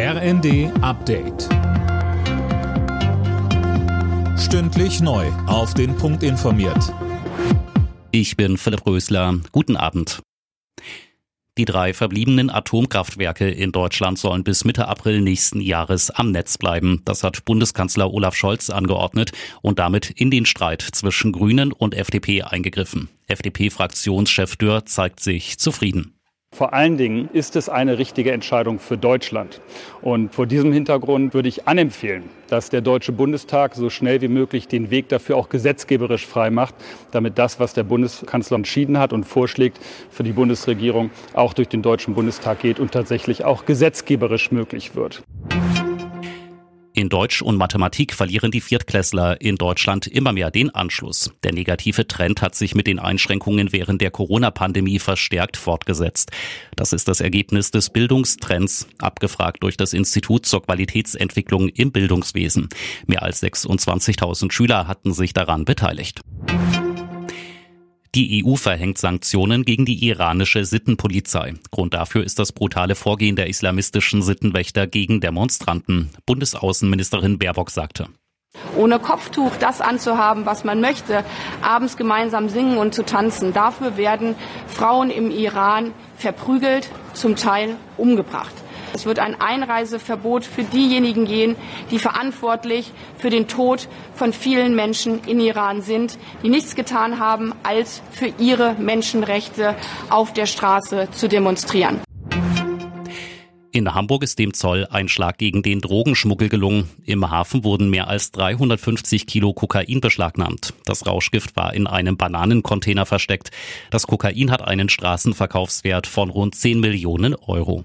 RND Update. Stündlich neu. Auf den Punkt informiert. Ich bin Philipp Rösler. Guten Abend. Die drei verbliebenen Atomkraftwerke in Deutschland sollen bis Mitte April nächsten Jahres am Netz bleiben. Das hat Bundeskanzler Olaf Scholz angeordnet und damit in den Streit zwischen Grünen und FDP eingegriffen. FDP-Fraktionschef Dürr zeigt sich zufrieden. Vor allen Dingen ist es eine richtige Entscheidung für Deutschland. Und vor diesem Hintergrund würde ich anempfehlen, dass der Deutsche Bundestag so schnell wie möglich den Weg dafür auch gesetzgeberisch frei macht, damit das, was der Bundeskanzler entschieden hat und vorschlägt für die Bundesregierung, auch durch den Deutschen Bundestag geht und tatsächlich auch gesetzgeberisch möglich wird. In Deutsch und Mathematik verlieren die Viertklässler in Deutschland immer mehr den Anschluss. Der negative Trend hat sich mit den Einschränkungen während der Corona-Pandemie verstärkt fortgesetzt. Das ist das Ergebnis des Bildungstrends, abgefragt durch das Institut zur Qualitätsentwicklung im Bildungswesen. Mehr als 26.000 Schüler hatten sich daran beteiligt. Die EU verhängt Sanktionen gegen die iranische Sittenpolizei. Grund dafür ist das brutale Vorgehen der islamistischen Sittenwächter gegen Demonstranten. Bundesaußenministerin Baerbock sagte. Ohne Kopftuch das anzuhaben, was man möchte, abends gemeinsam singen und zu tanzen. Dafür werden Frauen im Iran verprügelt, zum Teil umgebracht. Es wird ein Einreiseverbot für diejenigen gehen, die verantwortlich für den Tod von vielen Menschen in Iran sind, die nichts getan haben, als für ihre Menschenrechte auf der Straße zu demonstrieren. In Hamburg ist dem Zoll ein Schlag gegen den Drogenschmuggel gelungen. Im Hafen wurden mehr als 350 Kilo Kokain beschlagnahmt. Das Rauschgift war in einem Bananencontainer versteckt. Das Kokain hat einen Straßenverkaufswert von rund 10 Millionen Euro.